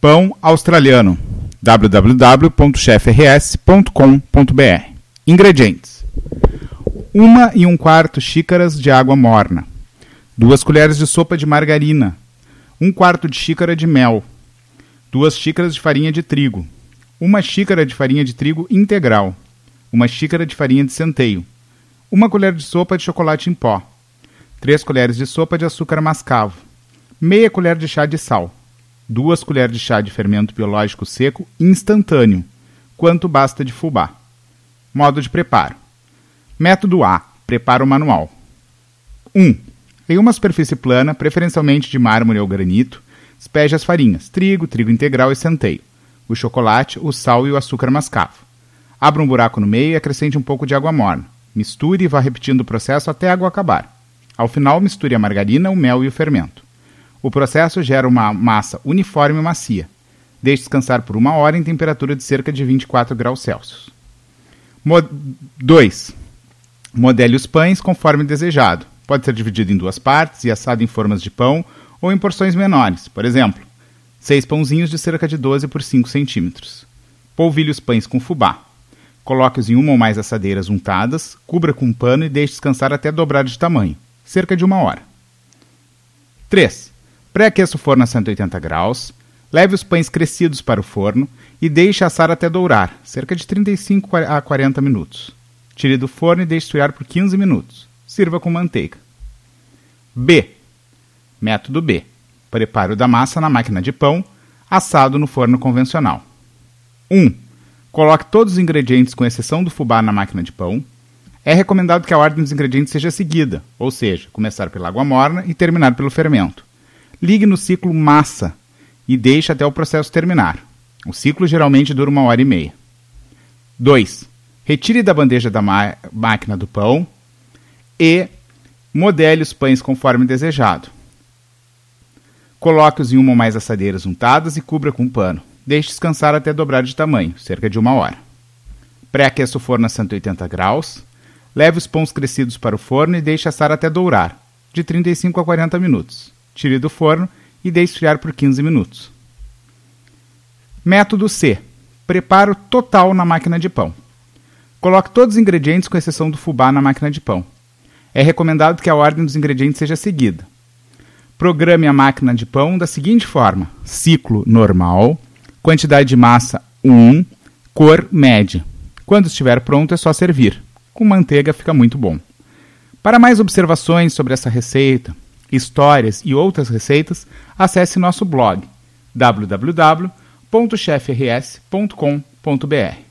Pão australiano. www.chefrs.com.br. Ingredientes: 1 e 1 quarto xícaras de água morna, 2 colheres de sopa de margarina, 1 quarto de xícara de mel, 2 xícaras de farinha de trigo, 1 xícara de farinha de trigo integral, 1 xícara de farinha de centeio, 1 colher de sopa de chocolate em pó, 3 colheres de sopa de açúcar mascavo, meia colher de chá de sal, 2 colheres de chá de fermento biológico seco instantâneo, quanto basta de fubá. Modo de preparo. Método A. Preparo manual. 1. Em uma superfície plana, preferencialmente de mármore ou granito, espeje as farinhas, trigo, trigo integral e centeio, o chocolate, o sal e o açúcar mascavo. Abra um buraco no meio e acrescente um pouco de água morna. Misture e vá repetindo o processo até a água acabar. Ao final, misture a margarina, o mel e o fermento. O processo gera uma massa uniforme e macia. Deixe descansar por uma hora em temperatura de cerca de 24 graus Celsius. 2. Modele os pães conforme desejado. Pode ser dividido em duas partes e assado em formas de pão ou em porções menores, por exemplo, seis pãozinhos de cerca de 12 por 5 centímetros. Polvilhe os pães com fubá. Coloque-os em uma ou mais assadeiras untadas, cubra com um pano e deixe descansar até dobrar de tamanho, cerca de uma hora. 3. Pré-aqueça o forno a 180 graus, leve os pães crescidos para o forno e deixe assar até dourar, cerca de 35 a 40 minutos. Tire do forno e deixe esfriar por 15 minutos. Sirva com manteiga. B. Método B. Preparo da massa na máquina de pão, assado no forno convencional. 1. Coloque todos os ingredientes, com exceção do fubá, na máquina de pão. É recomendado que a ordem dos ingredientes seja seguida, ou seja, começar pela água morna e terminar pelo fermento. Ligue no ciclo massa e deixe até o processo terminar. O ciclo geralmente dura uma hora e meia. 2. Retire da bandeja da máquina do pão e modele os pães conforme desejado. Coloque-os em uma ou mais assadeiras untadas e cubra com um pano. Deixe descansar até dobrar de tamanho, cerca de uma hora. Pré-aqueça o forno a 180 graus. Leve os pães crescidos para o forno e deixe assar até dourar, de 35 a 40 minutos. Tire do forno e deixe esfriar por 15 minutos. Método C. Preparo total na máquina de pão. Coloque todos os ingredientes com exceção do fubá na máquina de pão. É recomendado que a ordem dos ingredientes seja seguida. Programe a máquina de pão da seguinte forma: ciclo normal, quantidade de massa 1, cor média. Quando estiver pronto é só servir. Com manteiga fica muito bom. Para mais observações sobre essa receita, histórias e outras receitas, acesse nosso blog www www.chefrs.com.br.